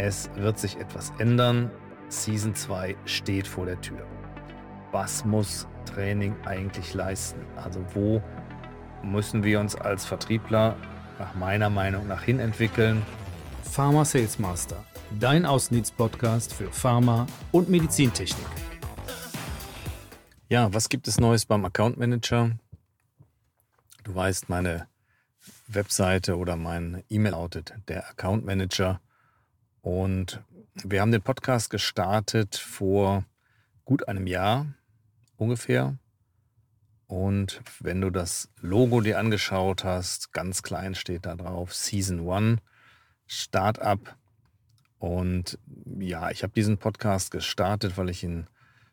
Es wird sich etwas ändern. Season 2 steht vor der Tür. Was muss Training eigentlich leisten? Also wo müssen wir uns als Vertriebler nach meiner Meinung nach hin entwickeln? Pharma Sales Master, dein Außendienst-Podcast für Pharma und Medizintechnik. Ja, was gibt es Neues beim Account Manager? Du weißt, meine Webseite oder mein E-Mail lautet der Account Manager und wir haben den Podcast gestartet vor gut einem Jahr ungefähr. Und wenn du das Logo dir angeschaut hast, ganz klein steht da drauf, Season 1, Startup. Und ja, ich habe diesen Podcast gestartet, weil ich ihn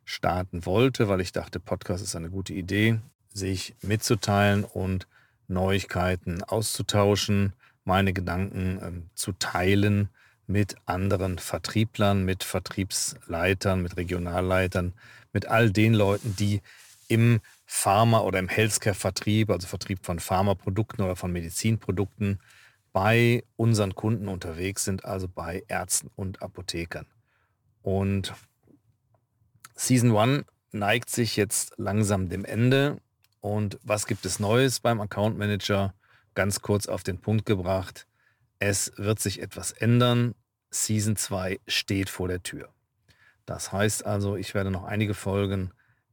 starten wollte, weil ich dachte, Podcast ist eine gute Idee, sich mitzuteilen und Neuigkeiten auszutauschen, meine Gedanken äh, zu teilen mit anderen Vertrieblern, mit Vertriebsleitern, mit Regionalleitern, mit all den Leuten, die im Pharma- oder im Healthcare-Vertrieb, also Vertrieb von Pharmaprodukten oder von Medizinprodukten, bei unseren Kunden unterwegs sind, also bei Ärzten und Apothekern. Und Season 1 neigt sich jetzt langsam dem Ende. Und was gibt es Neues beim Account Manager? Ganz kurz auf den Punkt gebracht. Es wird sich etwas ändern. Season 2 steht vor der Tür. Das heißt also, ich werde noch einige Folgen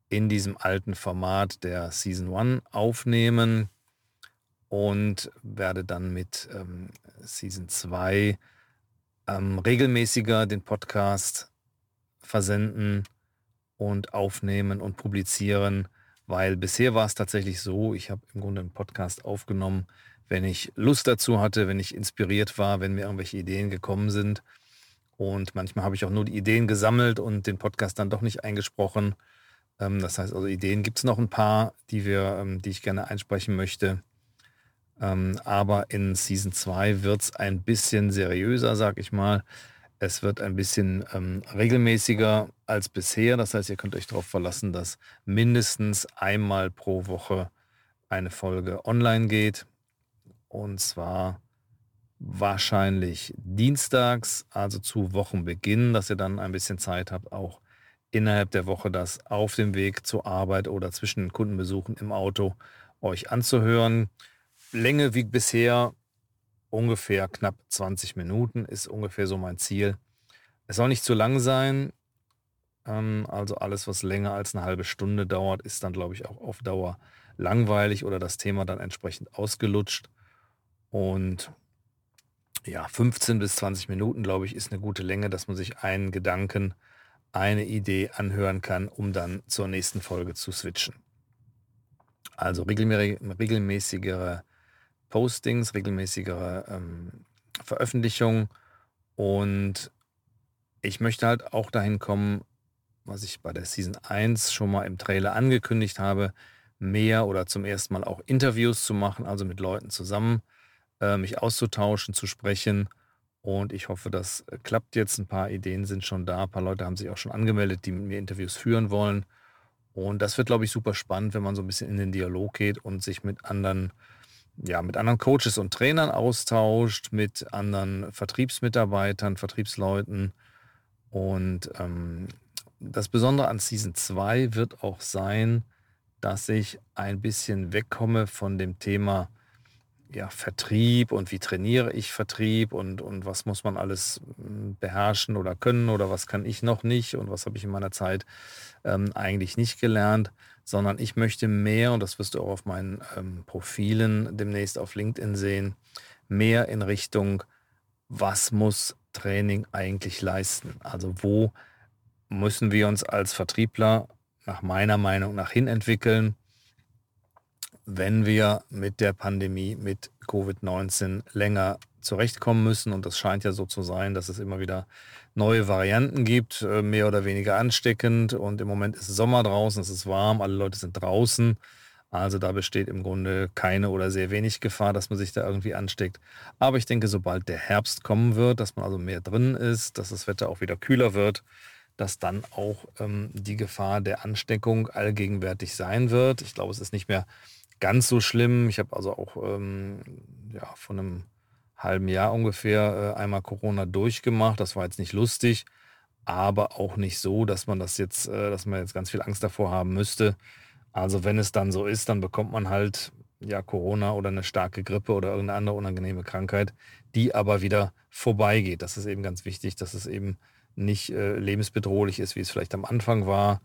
in diesem alten Format der Season 1 aufnehmen und werde dann mit ähm, Season 2 ähm, regelmäßiger den Podcast versenden und aufnehmen und publizieren, weil bisher war es tatsächlich so, ich habe im Grunde einen Podcast aufgenommen, wenn ich Lust dazu hatte, wenn ich inspiriert war, wenn mir irgendwelche Ideen gekommen sind. Und manchmal habe ich auch nur die Ideen gesammelt und den Podcast dann doch nicht eingesprochen. Ähm, das heißt also, Ideen gibt es noch ein paar, die wir, ähm, die ich gerne einsprechen möchte. Ähm, aber in Season 2 wird es ein bisschen seriöser, sag ich mal. Es wird ein bisschen regelmäßiger als bisher. Das heißt, ihr könnt euch darauf verlassen, dass mindestens einmal pro Woche eine Folge online geht. Und zwar wahrscheinlich dienstags, also zu Wochenbeginn, dass ihr dann ein bisschen Zeit habt, auch innerhalb der Woche das auf dem Weg zur Arbeit oder zwischen den Kundenbesuchen im Auto euch anzuhören. Länge wie bisher ungefähr knapp 20 Minuten ist ungefähr so mein Ziel. Es soll nicht zu lang sein. Ähm, also alles, was länger als eine halbe Stunde dauert, ist dann, glaube ich, auch auf Dauer langweilig oder das Thema dann entsprechend ausgelutscht. Und ja, 15 bis 20 Minuten, glaube ich, ist eine gute Länge, dass man sich einen Gedanken, eine Idee anhören kann, um dann zur nächsten Folge zu switchen. Also regelmäßigere Postings, regelmäßigere ähm, Veröffentlichungen und ich möchte halt auch dahin kommen, was ich bei der Season 1 schon mal im Trailer angekündigt habe, mehr oder zum ersten Mal auch Interviews zu machen, also mit Leuten zusammen mich auszutauschen, zu sprechen. Und ich hoffe, das äh, klappt jetzt. Ein paar Ideen sind schon da. Ein paar Leute haben sich auch schon angemeldet, die mit mir Interviews führen wollen. Und das wird, glaube ich, super spannend, wenn man so ein bisschen in den Dialog geht und sich mit anderen, ja, mit anderen Coaches und Trainern austauscht, mit anderen Vertriebsmitarbeitern, Vertriebsleuten. Und ähm, das Besondere an Season 2 wird auch sein, dass ich ein bisschen wegkomme von dem Thema ja, Vertrieb und wie trainiere ich Vertrieb und, und was muss man alles hm, beherrschen oder können oder was kann ich noch nicht und was habe ich in meiner Zeit ähm, eigentlich nicht gelernt, sondern ich möchte mehr, und das wirst du auch auf meinen ähm, Profilen demnächst auf LinkedIn sehen, mehr in Richtung, was muss Training eigentlich leisten? Also wo müssen wir uns als Vertriebler nach meiner Meinung nach hin entwickeln? Wenn wir mit der Pandemie, mit Covid-19 länger zurechtkommen müssen. Und das scheint ja so zu sein, dass es immer wieder neue Varianten gibt, äh, mehr oder weniger ansteckend. Und im Moment ist Sommer draußen, es ist warm, alle Leute sind draußen. Also da besteht im Grunde keine oder sehr wenig Gefahr, dass man sich da irgendwie ansteckt. Aber ich denke, sobald der Herbst kommen wird, dass man also mehr drin ist, dass das Wetter auch wieder kühler wird, dass dann auch ähm, die Gefahr der Ansteckung allgegenwärtig sein wird. Ich glaube, es ist nicht mehr ganz so schlimm. Ich habe also auch ähm, ja, von einem halben Jahr ungefähr äh, einmal Corona durchgemacht. Das war jetzt nicht lustig, aber auch nicht so, dass man das jetzt, äh, dass man jetzt ganz viel Angst davor haben müsste. Also wenn es dann so ist, dann bekommt man halt ja Corona oder eine starke Grippe oder irgendeine andere unangenehme Krankheit, die aber wieder vorbeigeht. Das ist eben ganz wichtig, dass es eben nicht äh, lebensbedrohlich ist, wie es vielleicht am Anfang war.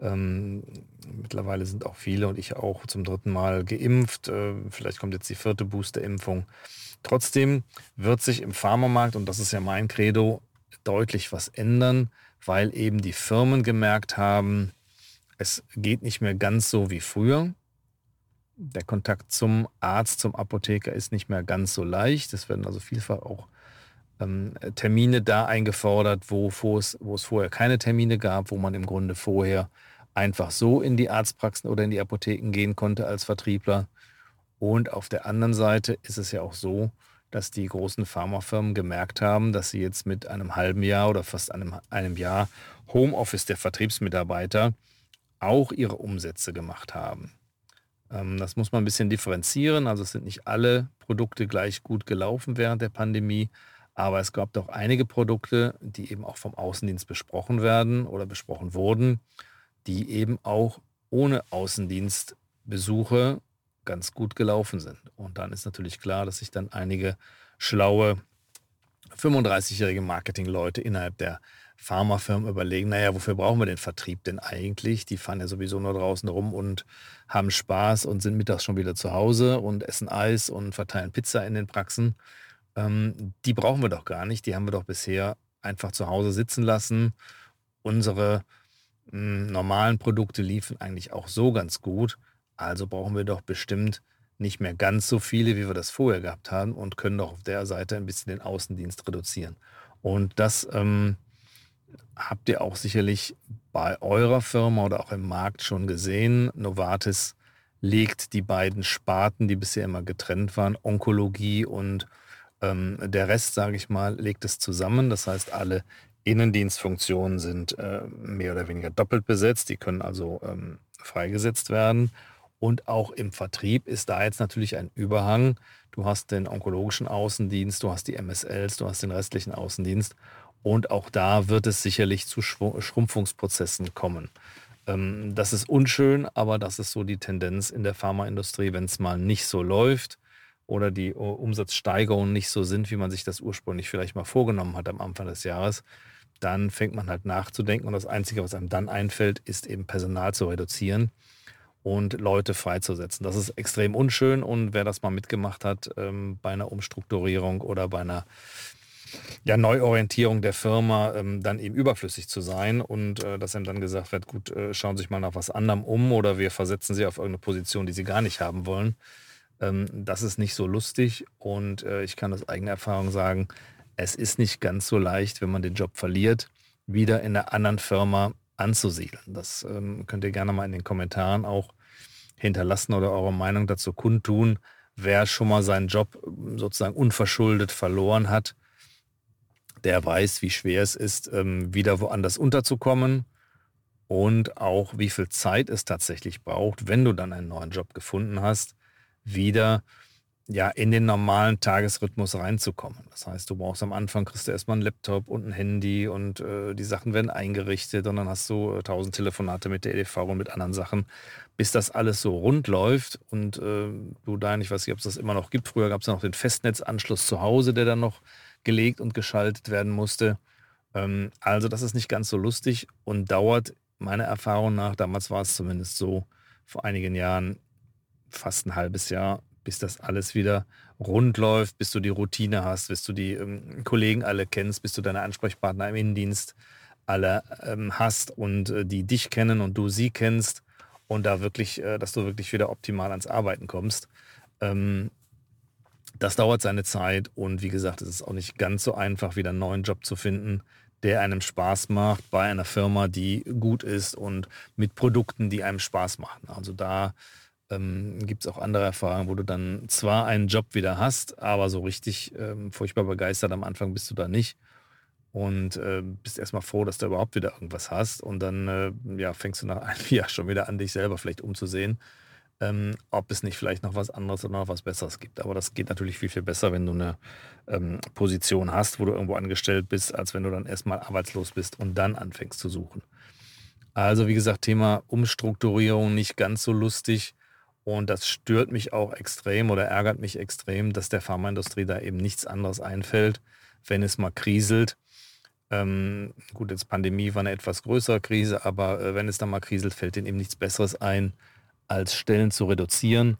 Ähm, mittlerweile sind auch viele und ich auch zum dritten Mal geimpft. Äh, vielleicht kommt jetzt die vierte Boosterimpfung. Trotzdem wird sich im Pharmamarkt, und das ist ja mein Credo, deutlich was ändern, weil eben die Firmen gemerkt haben, es geht nicht mehr ganz so wie früher. Der Kontakt zum Arzt, zum Apotheker ist nicht mehr ganz so leicht. Es werden also vielfach auch ähm, Termine da eingefordert, wo, wo, es, wo es vorher keine Termine gab, wo man im Grunde vorher einfach so in die Arztpraxen oder in die Apotheken gehen konnte als Vertriebler. Und auf der anderen Seite ist es ja auch so, dass die großen Pharmafirmen gemerkt haben, dass sie jetzt mit einem halben Jahr oder fast einem, einem Jahr Homeoffice der Vertriebsmitarbeiter auch ihre Umsätze gemacht haben. Ähm, das muss man ein bisschen differenzieren. Also es sind nicht alle Produkte gleich gut gelaufen während der Pandemie, aber es gab doch einige Produkte, die eben auch vom Außendienst besprochen werden oder besprochen wurden, die eben auch ohne Außendienstbesuche ganz gut gelaufen sind. Und dann ist natürlich klar, dass sich dann einige schlaue 35-jährige Marketingleute innerhalb der Pharmafirmen überlegen, naja, wofür brauchen wir den Vertrieb denn eigentlich? Die fahren ja sowieso nur draußen rum und haben Spaß und sind mittags schon wieder zu Hause und essen Eis und verteilen Pizza in den Praxen. Ähm, die brauchen wir doch gar nicht. Die haben wir doch bisher einfach zu Hause sitzen lassen. Unsere normalen Produkte liefen eigentlich auch so ganz gut. Also brauchen wir doch bestimmt nicht mehr ganz so viele, wie wir das vorher gehabt haben und können doch auf der Seite ein bisschen den Außendienst reduzieren. Und das ähm, habt ihr auch sicherlich bei eurer Firma oder auch im Markt schon gesehen. Novartis legt die beiden Sparten, die bisher immer getrennt waren, Onkologie und ähm, der Rest, sage ich mal, legt es zusammen. Das heißt, alle Innendienstfunktionen sind äh, mehr oder weniger doppelt besetzt. Die können also ähm, freigesetzt werden. Und auch im Vertrieb ist da jetzt natürlich ein Überhang. Du hast den onkologischen Außendienst, du hast die MSLs, du hast den restlichen Außendienst. Und auch da wird es sicherlich zu Schrumpfungsprozessen kommen. Ähm, das ist unschön, aber das ist so die Tendenz in der Pharmaindustrie, wenn es mal nicht so läuft oder die Umsatzsteigerungen nicht so sind, wie man sich das ursprünglich vielleicht mal vorgenommen hat am Anfang des Jahres, dann fängt man halt nachzudenken und das Einzige, was einem dann einfällt, ist eben Personal zu reduzieren und Leute freizusetzen. Das ist extrem unschön und wer das mal mitgemacht hat ähm, bei einer Umstrukturierung oder bei einer ja, Neuorientierung der Firma, ähm, dann eben überflüssig zu sein und äh, dass ihm dann gesagt wird, gut, äh, schauen Sie sich mal nach was anderem um oder wir versetzen Sie auf irgendeine Position, die Sie gar nicht haben wollen. Ähm, das ist nicht so lustig und äh, ich kann aus eigener Erfahrung sagen, es ist nicht ganz so leicht, wenn man den Job verliert, wieder in einer anderen Firma anzusiedeln. Das ähm, könnt ihr gerne mal in den Kommentaren auch hinterlassen oder eure Meinung dazu kundtun. Wer schon mal seinen Job ähm, sozusagen unverschuldet verloren hat, der weiß, wie schwer es ist, ähm, wieder woanders unterzukommen und auch wie viel Zeit es tatsächlich braucht, wenn du dann einen neuen Job gefunden hast, wieder ja, in den normalen Tagesrhythmus reinzukommen. Das heißt, du brauchst am Anfang, kriegst du erstmal einen Laptop und ein Handy und äh, die Sachen werden eingerichtet und dann hast du äh, tausend Telefonate mit der EDV und mit anderen Sachen, bis das alles so rund läuft und äh, du da, ich weiß nicht, ob es das immer noch gibt. Früher gab es ja noch den Festnetzanschluss zu Hause, der dann noch gelegt und geschaltet werden musste. Ähm, also das ist nicht ganz so lustig und dauert meiner Erfahrung nach, damals war es zumindest so, vor einigen Jahren fast ein halbes Jahr, bis das alles wieder rund läuft, bis du die Routine hast, bis du die ähm, Kollegen alle kennst, bis du deine Ansprechpartner im Innendienst alle ähm, hast und äh, die dich kennen und du sie kennst und da wirklich, äh, dass du wirklich wieder optimal ans Arbeiten kommst. Ähm, das dauert seine Zeit und wie gesagt, es ist auch nicht ganz so einfach, wieder einen neuen Job zu finden, der einem Spaß macht bei einer Firma, die gut ist und mit Produkten, die einem Spaß machen. Also da ähm, gibt es auch andere Erfahrungen, wo du dann zwar einen Job wieder hast, aber so richtig ähm, furchtbar begeistert am Anfang bist du da nicht. Und äh, bist erstmal froh, dass du überhaupt wieder irgendwas hast. Und dann äh, ja, fängst du nach einem Jahr schon wieder an, dich selber vielleicht umzusehen. ähm, ob es nicht vielleicht noch was anderes oder noch was Besseres gibt. Aber das geht natürlich viel, viel besser, wenn du eine ähm, Position hast, wo du irgendwo angestellt bist, als wenn du dann erstmal arbeitslos bist und dann anfängst zu suchen. Also wie gesagt, Thema Umstrukturierung nicht ganz so lustig. Und das stört mich auch extrem oder ärgert mich extrem, dass der Pharmaindustrie da eben nichts anderes einfällt, wenn es mal kriselt. Ähm, gut, jetzt Pandemie war eine etwas größere Krise, aber äh, wenn es dann mal kriselt, fällt denen eben nichts Besseres ein, als Stellen zu reduzieren.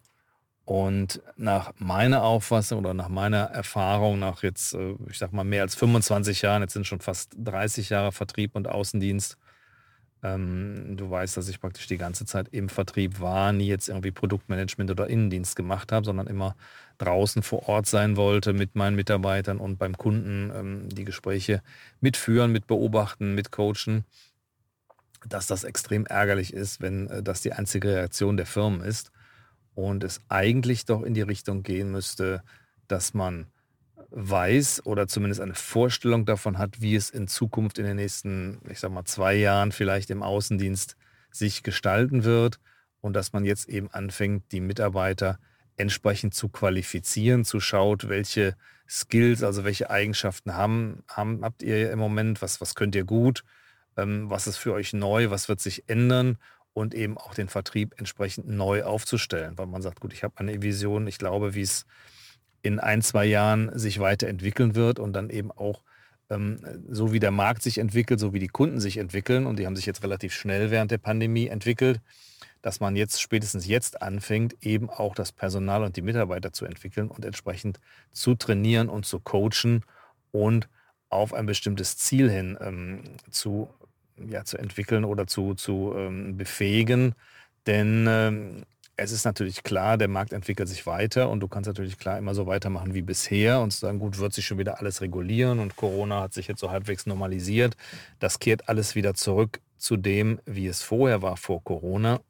Und nach meiner Auffassung oder nach meiner Erfahrung, nach jetzt, äh, ich sag mal, mehr als 25 Jahren, jetzt sind schon fast 30 Jahre Vertrieb und Außendienst, ähm, du weißt, dass ich praktisch die ganze Zeit im Vertrieb war, nie jetzt irgendwie Produktmanagement oder Innendienst gemacht habe, sondern immer draußen vor Ort sein wollte mit meinen Mitarbeitern und beim Kunden ähm, die Gespräche mitführen, mit beobachten, mit coachen. Dass das extrem ärgerlich ist, wenn äh, das die einzige Reaktion der Firmen ist und es eigentlich doch in die Richtung gehen müsste, dass man weiß oder zumindest eine Vorstellung davon hat, wie es in Zukunft in den nächsten, ich sag mal, zwei Jahren vielleicht im Außendienst sich gestalten wird und dass man jetzt eben anfängt, die Mitarbeiter entsprechend zu qualifizieren, zu schaut, welche Skills, also welche Eigenschaften haben, haben habt ihr im Moment, was, was könnt ihr gut, ähm, was ist für euch neu, was wird sich ändern und eben auch den Vertrieb entsprechend neu aufzustellen, weil man sagt, gut, ich habe eine Vision, ich glaube, wie es in ein, zwei Jahren sich weiterentwickeln wird und dann eben auch ähm, so wie der Markt sich entwickelt, so wie die Kunden sich entwickeln und die haben sich jetzt relativ schnell während der Pandemie entwickelt, dass man jetzt spätestens jetzt anfängt, eben auch das Personal und die Mitarbeiter zu entwickeln und entsprechend zu trainieren und zu coachen und auf ein bestimmtes Ziel hin ähm, zu ja, zu entwickeln oder zu, zu ähm, befähigen. Denn ähm, es ist natürlich klar, der Markt entwickelt sich weiter und du kannst natürlich klar immer so weitermachen wie bisher und sagen, gut, wird sich schon wieder alles regulieren und Corona hat sich jetzt so halbwegs normalisiert. Das kehrt alles wieder zurück zu dem, wie es vorher war vor Corona.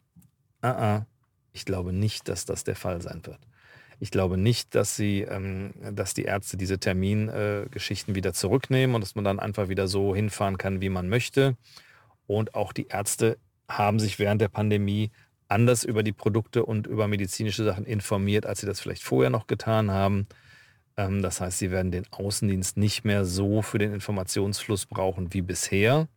Uh -uh. Ich glaube nicht, dass das der Fall sein wird. Ich glaube nicht, dass sie, ähm, dass die Ärzte diese Termingeschichten äh, wieder zurücknehmen und dass man dann einfach wieder so hinfahren kann, wie man möchte. Und auch die Ärzte haben sich während der Pandemie anders über die Produkte und über medizinische Sachen informiert, als sie das vielleicht vorher noch getan haben. Ähm, das heißt, sie werden den Außendienst nicht mehr so für den Informationsfluss brauchen wie bisher.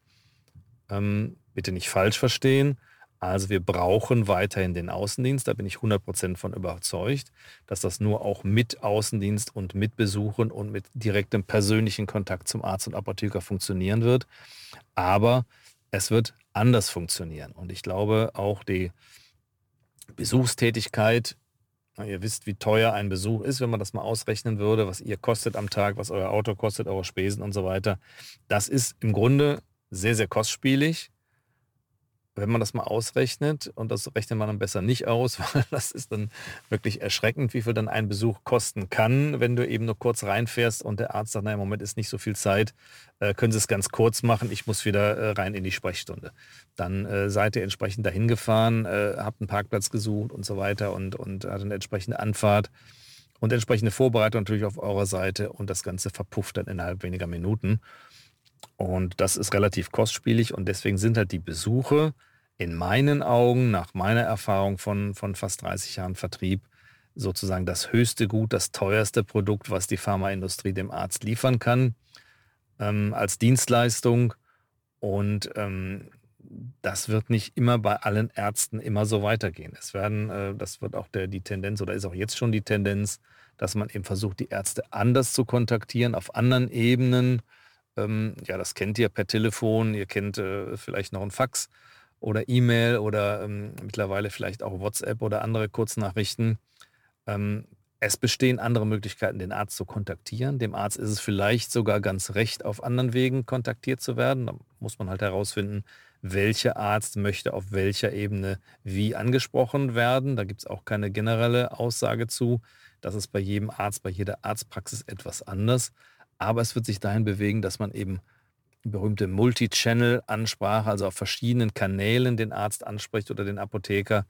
Ähm, bitte nicht falsch verstehen. Also wir brauchen weiterhin den Außendienst, da bin ich 100% von überzeugt, dass das nur auch mit Außendienst und mit Besuchen und mit direktem persönlichen Kontakt zum Arzt und Apotheker funktionieren wird. Aber es wird anders funktionieren. Und ich glaube auch die Besuchstätigkeit, ihr wisst, wie teuer ein Besuch ist, wenn man das mal ausrechnen würde, was ihr kostet am Tag, was euer Auto kostet, eure Spesen und so weiter. Das ist im Grunde sehr, sehr kostspielig wenn man das mal ausrechnet, und das rechnet man dann besser nicht aus, weil das ist dann wirklich erschreckend, wie viel dann ein Besuch kosten kann, wenn du eben nur kurz reinfährst und der Arzt sagt, naja, im Moment ist nicht so viel Zeit, äh, können Sie es ganz kurz machen, ich muss wieder äh, rein in die Sprechstunde. Dann äh, seid ihr entsprechend dahin gefahren, habt einen Parkplatz gesucht und so weiter und, und hat eine entsprechende Anfahrt und entsprechende Vorbereitung natürlich auf eurer Seite und das Ganze verpufft dann innerhalb weniger Minuten. Und das ist relativ kostspielig und deswegen sind halt die Besuche in meinen Augen, nach meiner Erfahrung von, von fast 30 Jahren Vertrieb, sozusagen das höchste Gut, das teuerste Produkt, was die Pharmaindustrie dem Arzt liefern kann, ähm, als Dienstleistung. Und ähm, das wird nicht immer bei allen Ärzten immer so weitergehen. Es werden, äh, das wird auch der, die Tendenz oder ist auch jetzt schon die Tendenz, dass man eben versucht, die Ärzte anders zu kontaktieren, auf anderen Ebenen, ähm, ja, das kennt ihr per Telefon, ihr kennt äh, vielleicht noch ein Fax oder E-Mail oder ähm, mittlerweile vielleicht auch WhatsApp oder andere Kurznachrichten. Ähm, es bestehen andere Möglichkeiten, den Arzt zu kontaktieren. Dem Arzt ist es vielleicht sogar ganz recht, auf anderen Wegen kontaktiert zu werden. Da muss man halt herausfinden, welcher Arzt möchte auf welcher Ebene wie angesprochen werden. Da gibt es auch keine generelle Aussage zu. Das ist bei jedem Arzt, bei jeder Arztpraxis etwas anders. Aber es wird sich dahin bewegen, dass man eben berühmte Multi-Channel-Ansprache, also auf verschiedenen Kanälen den Arzt anspricht oder den Apotheker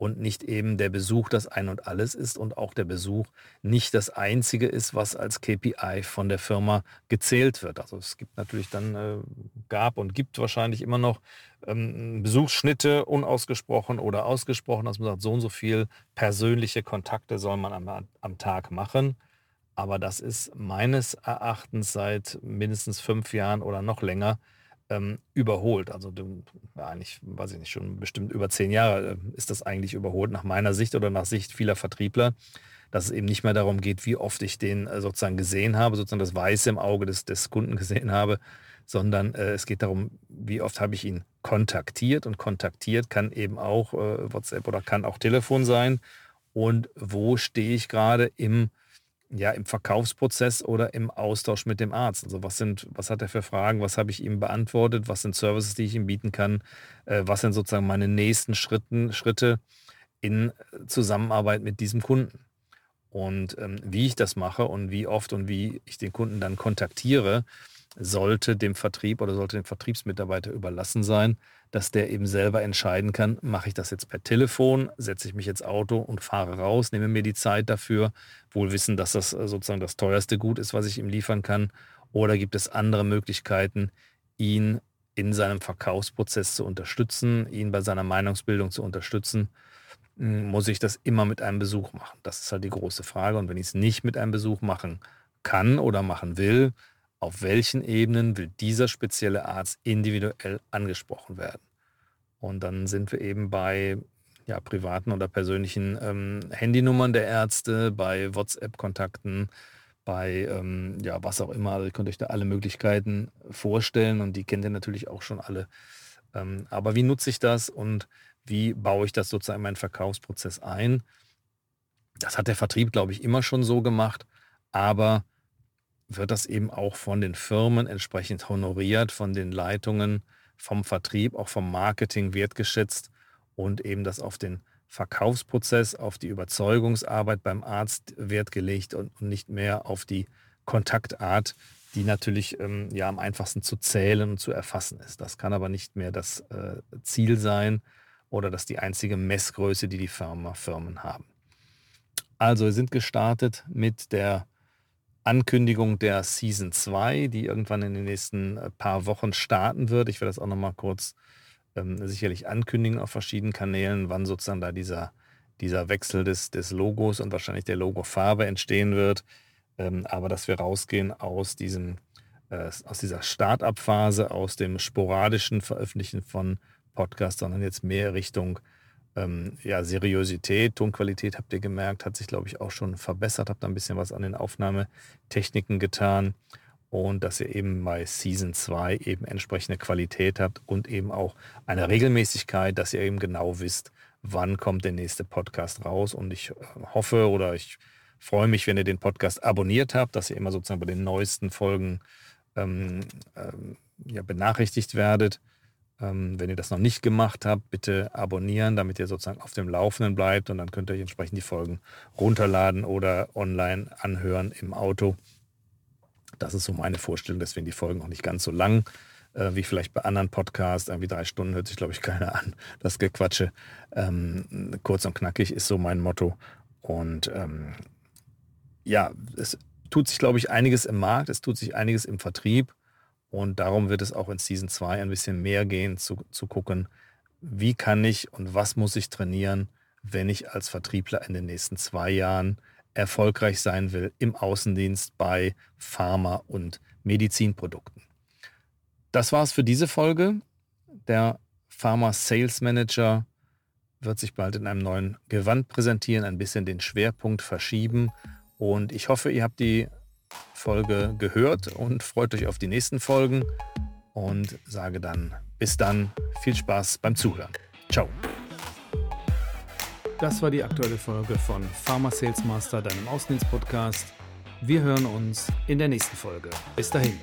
und nicht eben der Besuch das Ein und Alles ist und auch der Besuch nicht das Einzige ist, was als KPI von der Firma gezählt wird. Also es gibt natürlich dann, äh, gab und gibt wahrscheinlich immer noch ähm, Besuchsschnitte, unausgesprochen oder ausgesprochen, dass man sagt, so und so viel persönliche Kontakte soll man am, am Tag machen. Aber das ist meines Erachtens seit mindestens fünf Jahren oder noch länger ähm, überholt. Also eigentlich, weiß ich nicht, schon bestimmt über zehn Jahre äh, ist das eigentlich überholt, nach meiner Sicht oder nach Sicht vieler Vertriebler, dass es eben nicht mehr darum geht, wie oft ich den äh, sozusagen gesehen habe, sozusagen das Weiße im Auge des, des Kunden gesehen habe, sondern äh, es geht darum, wie oft habe ich ihn kontaktiert und kontaktiert kann eben auch äh, WhatsApp oder kann auch Telefon sein und wo stehe ich gerade im ja, im Verkaufsprozess oder im Austausch mit dem Arzt. Also was sind, was hat er für Fragen, was habe ich ihm beantwortet, was sind Services, die ich ihm bieten kann, äh, was sind sozusagen meine nächsten Schritten, Schritte in Zusammenarbeit mit diesem Kunden. Und ähm, wie ich das mache und wie oft und wie ich den Kunden dann kontaktiere, sollte dem Vertrieb oder sollte dem Vertriebsmitarbeiter überlassen sein, dass der eben selber entscheiden kann, mache ich das jetzt per Telefon, setze ich mich ins Auto und fahre raus, nehme mir die Zeit dafür, wohl wissen, dass das äh, sozusagen das teuerste Gut ist, was ich ihm liefern kann, oder gibt es andere Möglichkeiten, ihn in seinem Verkaufsprozess zu unterstützen, ihn bei seiner Meinungsbildung zu unterstützen, hm, muss ich das immer mit einem Besuch machen? Das ist halt die große Frage. Und wenn ich es nicht mit einem Besuch machen kann oder machen will, auf welchen Ebenen will dieser spezielle Arzt individuell angesprochen werden. Und dann sind wir eben bei ja, privaten oder persönlichen ähm, Handynummern der Ärzte, bei WhatsApp-Kontakten, bei ähm, ja, was auch immer. Also ihr könnt euch da alle Möglichkeiten vorstellen und die kennt ihr natürlich auch schon alle. Ähm, aber wie nutze ich das und wie baue ich das sozusagen in meinen Verkaufsprozess ein? Das hat der Vertrieb, glaube ich, immer schon so gemacht, aber wird das eben auch von den Firmen entsprechend honoriert, von den Leitungen, vom Vertrieb, auch vom Marketing wertgeschätzt und eben das auf den Verkaufsprozess, auf die Überzeugungsarbeit beim Arzt Wert gelegt und, nicht mehr auf die Kontaktart, die natürlich ähm, ja am einfachsten zu zählen und zu erfassen ist. Das kann aber nicht mehr das äh, Ziel sein oder das die einzige Messgröße, die die Firma, Firmen haben. Also wir sind gestartet mit der Ankündigung der Season 2, die irgendwann in den nächsten äh, paar Wochen starten wird. Ich werde das auch nochmal kurz ähm, sicherlich ankündigen auf verschiedenen Kanälen, wann sozusagen da dieser, dieser Wechsel des, des Logos und wahrscheinlich der Logofarbe entstehen wird. Ähm, aber dass wir rausgehen aus diesem äh, aus dieser Start-up-Phase, aus dem sporadischen Veröffentlichen von Podcasts, sondern jetzt mehr Richtung ähm, ja, Seriosität, Tonqualität habt ihr gemerkt, hat sich, glaube ich, auch schon verbessert. Habt da ein bisschen was an den Aufnahmetechniken getan und dass ihr eben bei Season 2 eben entsprechende Qualität habt und eben auch eine Regelmäßigkeit, dass ihr eben genau wisst, wann kommt der nächste Podcast raus. Und ich äh, hoffe oder ich freue mich, wenn ihr den Podcast abonniert habt, dass ihr immer sozusagen bei den neuesten Folgen ähm, ähm, ja, benachrichtigt werdet. Ähm, wenn ihr das noch nicht gemacht habt, bitte abonnieren, damit ihr sozusagen auf dem Laufenden bleibt und dann könnt ihr euch entsprechend die Folgen runterladen oder online anhören im Auto. Das ist so meine Vorstellung, deswegen die Folgen auch nicht ganz so lang äh, wie vielleicht bei anderen Podcasts. Irgendwie drei Stunden hört sich, glaube ich, keiner an. Das Gequatsche. Ähm, kurz und knackig ist so mein Motto. Und ähm, ja, es tut sich, glaube ich, einiges im Markt, es tut sich einiges im Vertrieb. Und darum wird es auch in Season 2 ein bisschen mehr gehen, zu, zu gucken, wie kann ich und was muss ich trainieren, wenn ich als Vertriebler in den nächsten zwei Jahren erfolgreich sein will im Außendienst bei Pharma- und Medizinprodukten. Das war's für diese Folge. Der Pharma Sales Manager wird sich bald in einem neuen Gewand präsentieren, ein bisschen den Schwerpunkt verschieben. Und ich hoffe, ihr habt die Folge gehört und freut euch auf die nächsten Folgen und sage dann bis dann, viel Spaß beim Zuhören. Ciao. Das war die aktuelle Folge von Pharma Sales Master, deinem Auslandspodcast. Wir hören uns in der nächsten Folge. Bis dahin.